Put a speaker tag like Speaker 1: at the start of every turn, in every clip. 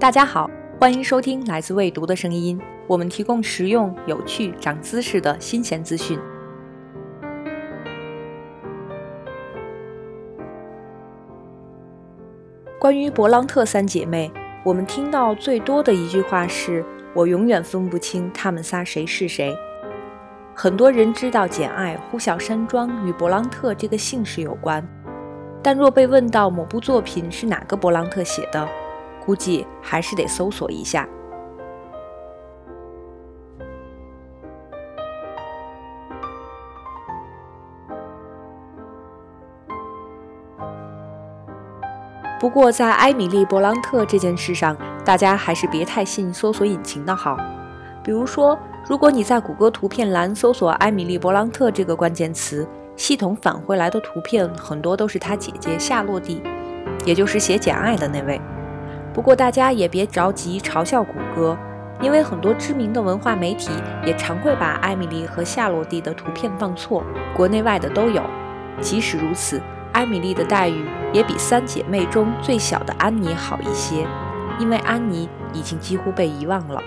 Speaker 1: 大家好，欢迎收听来自未读的声音。我们提供实用、有趣、长姿势的新鲜资讯。关于勃朗特三姐妹，我们听到最多的一句话是：“我永远分不清她们仨谁是谁。”很多人知道《简爱》呼啸山庄与勃朗特这个姓氏有关，但若被问到某部作品是哪个勃朗特写的，估计还是得搜索一下。不过，在埃米丽·勃朗特这件事上，大家还是别太信搜索引擎的好。比如说，如果你在谷歌图片栏搜索“埃米丽·勃朗特”这个关键词，系统返回来的图片很多都是她姐姐夏洛蒂，也就是写《简爱》的那位。不过大家也别着急嘲笑谷歌，因为很多知名的文化媒体也常会把艾米丽和夏洛蒂的图片放错，国内外的都有。即使如此，艾米丽的待遇也比三姐妹中最小的安妮好一些，因为安妮已经几乎被遗忘了。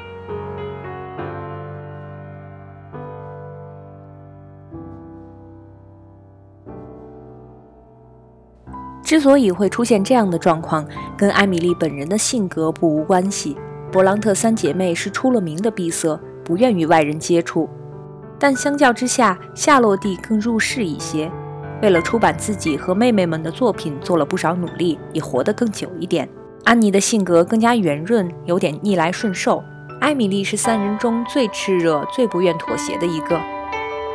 Speaker 1: 之所以会出现这样的状况，跟艾米丽本人的性格不无关系。勃朗特三姐妹是出了名的闭塞，不愿与外人接触。但相较之下，夏洛蒂更入世一些，为了出版自己和妹妹们的作品，做了不少努力，也活得更久一点。安妮的性格更加圆润，有点逆来顺受。艾米丽是三人中最炽热、最不愿妥协的一个。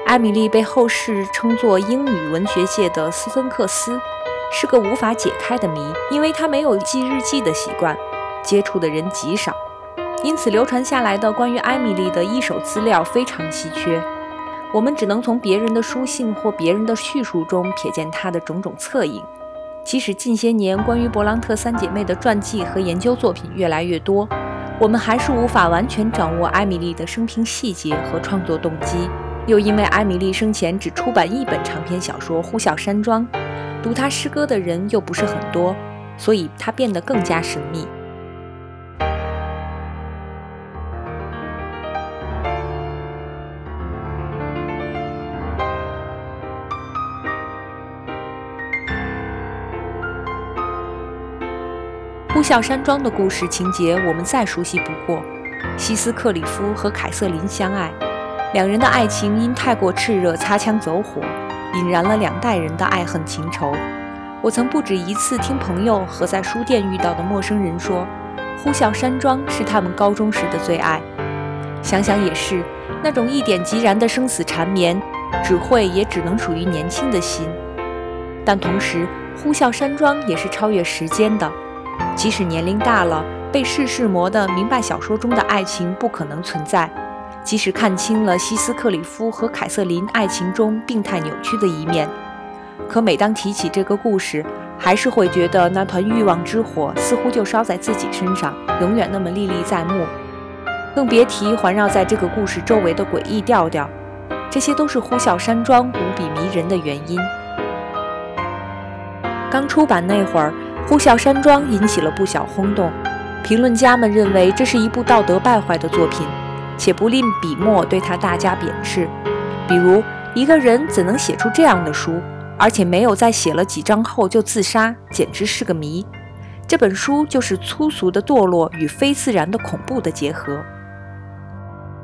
Speaker 1: 艾米丽被后世称作英语文学界的斯芬克斯。是个无法解开的谜，因为他没有记日记的习惯，接触的人极少，因此流传下来的关于艾米丽的一手资料非常稀缺。我们只能从别人的书信或别人的叙述中瞥见她的种种侧影。即使近些年关于勃朗特三姐妹的传记和研究作品越来越多，我们还是无法完全掌握艾米丽的生平细节和创作动机。又因为艾米丽生前只出版一本长篇小说《呼啸山庄》。读她诗歌的人又不是很多，所以她变得更加神秘。呼啸山庄的故事情节我们再熟悉不过，西斯克里夫和凯瑟琳相爱，两人的爱情因太过炽热，擦枪走火。引燃了两代人的爱恨情仇。我曾不止一次听朋友和在书店遇到的陌生人说，《呼啸山庄》是他们高中时的最爱。想想也是，那种一点即燃的生死缠绵，只会也只能属于年轻的心。但同时，《呼啸山庄》也是超越时间的。即使年龄大了，被世事磨得明白小说中的爱情不可能存在。即使看清了西斯克里夫和凯瑟琳爱情中病态扭曲的一面，可每当提起这个故事，还是会觉得那团欲望之火似乎就烧在自己身上，永远那么历历在目。更别提环绕在这个故事周围的诡异调调，这些都是《呼啸山庄》无比迷人的原因。刚出版那会儿，《呼啸山庄》引起了不小轰动，评论家们认为这是一部道德败坏的作品。且不吝笔墨对他大加贬斥，比如一个人怎能写出这样的书，而且没有在写了几章后就自杀，简直是个谜。这本书就是粗俗的堕落与非自然的恐怖的结合。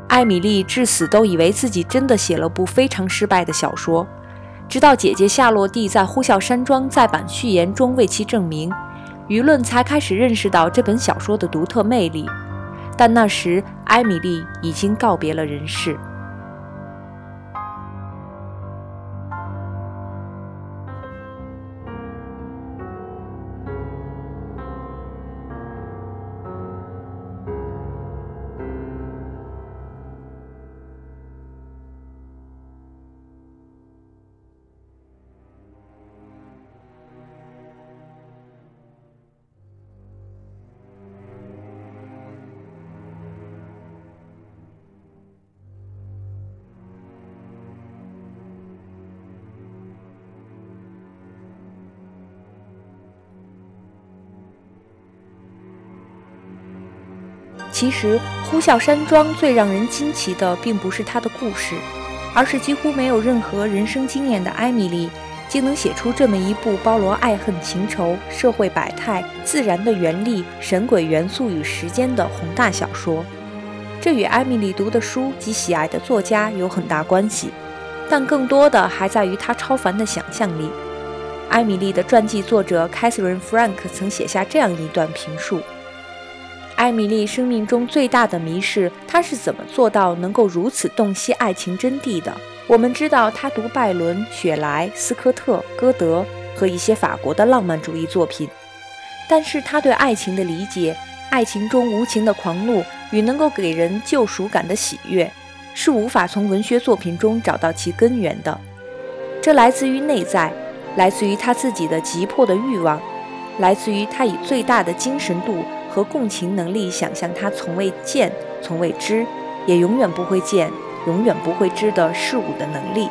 Speaker 1: 艾米丽至死都以为自己真的写了部非常失败的小说，直到姐姐夏洛蒂在《呼啸山庄》再版序言中为其证明，舆论才开始认识到这本小说的独特魅力。但那时，艾米丽已经告别了人世。其实，《呼啸山庄》最让人惊奇的，并不是它的故事，而是几乎没有任何人生经验的艾米丽，竟能写出这么一部包罗爱恨情仇、社会百态、自然的原力、神鬼元素与时间的宏大小说。这与艾米丽读的书及喜爱的作家有很大关系，但更多的还在于她超凡的想象力。艾米丽的传记作者 Catherine Frank 曾写下这样一段评述。艾米丽生命中最大的谜是，她是怎么做到能够如此洞悉爱情真谛的？我们知道她读拜伦、雪莱、斯科特、歌德和一些法国的浪漫主义作品，但是她对爱情的理解，爱情中无情的狂怒与能够给人救赎感的喜悦，是无法从文学作品中找到其根源的。这来自于内在，来自于她自己的急迫的欲望，来自于她以最大的精神度。和共情能力，想象他从未见、从未知，也永远不会见、永远不会知的事物的能力。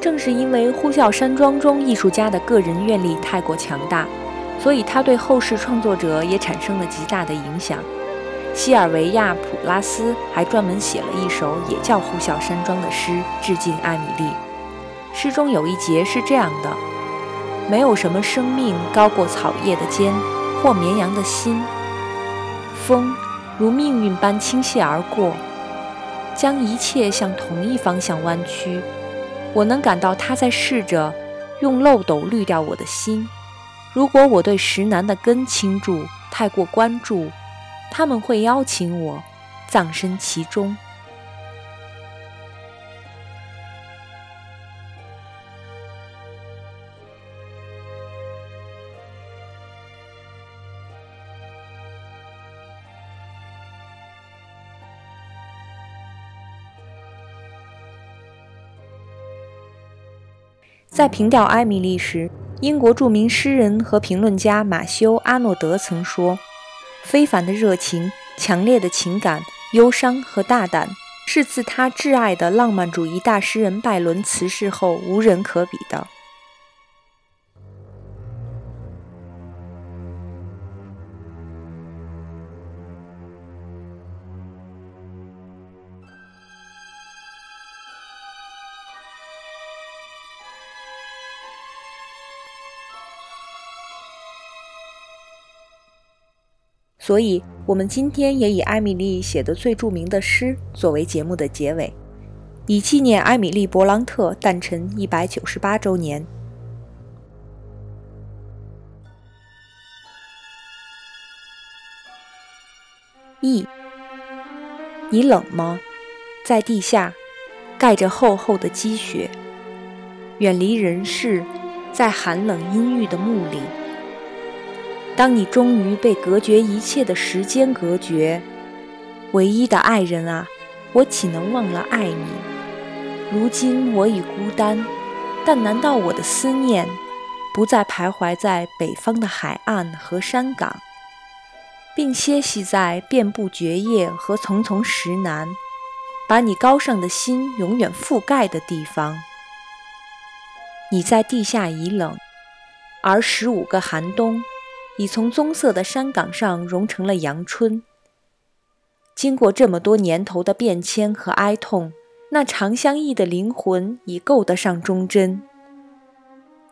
Speaker 1: 正是因为《呼啸山庄》中艺术家的个人愿力太过强大。所以他对后世创作者也产生了极大的影响。西尔维亚·普拉斯还专门写了一首也叫《呼啸山庄》的诗，致敬艾米丽。诗中有一节是这样的：“没有什么生命高过草叶的肩，或绵羊的心。风如命运般倾泻而过，将一切向同一方向弯曲。我能感到他在试着用漏斗滤掉我的心。”如果我对石楠的根倾注太过关注，他们会邀请我葬身其中。在凭吊艾米丽时。英国著名诗人和评论家马修·阿诺德曾说：“非凡的热情、强烈的情感、忧伤和大胆，是自他挚爱的浪漫主义大诗人拜伦辞世后无人可比的。”所以，我们今天也以艾米丽写的最著名的诗作为节目的结尾，以纪念艾米丽·勃朗特诞辰一百九十八周年。E，你冷吗？在地下，盖着厚厚的积雪，远离人世，在寒冷阴郁的墓里。当你终于被隔绝一切的时间隔绝，唯一的爱人啊，我岂能忘了爱你？如今我已孤单，但难道我的思念不再徘徊在北方的海岸和山岗，并歇息在遍布蕨叶和丛丛石楠，把你高尚的心永远覆盖的地方？你在地下已冷，而十五个寒冬。已从棕色的山岗上融成了阳春。经过这么多年头的变迁和哀痛，那长相忆的灵魂已够得上忠贞。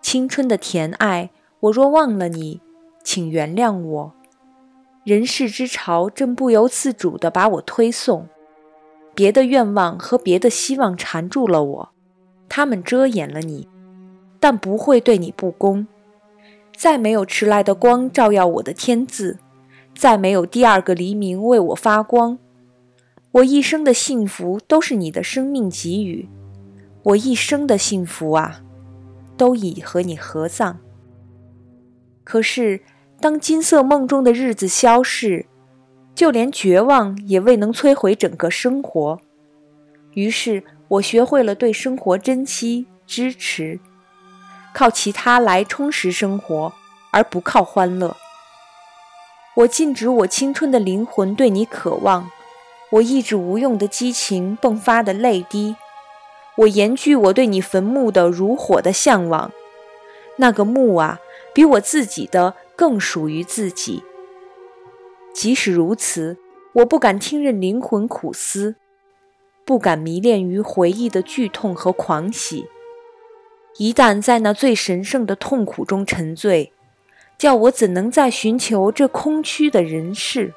Speaker 1: 青春的甜爱，我若忘了你，请原谅我。人世之潮正不由自主地把我推送，别的愿望和别的希望缠住了我，他们遮掩了你，但不会对你不公。再没有迟来的光照耀我的天字，再没有第二个黎明为我发光。我一生的幸福都是你的生命给予，我一生的幸福啊，都已和你合葬。可是，当金色梦中的日子消逝，就连绝望也未能摧毁整个生活。于是我学会了对生活珍惜、支持。靠其他来充实生活，而不靠欢乐。我禁止我青春的灵魂对你渴望，我抑制无用的激情迸发的泪滴，我严拒我对你坟墓的如火的向往。那个墓啊，比我自己的更属于自己。即使如此，我不敢听任灵魂苦思，不敢迷恋于回忆的剧痛和狂喜。一旦在那最神圣的痛苦中沉醉，叫我怎能再寻求这空虚的人世？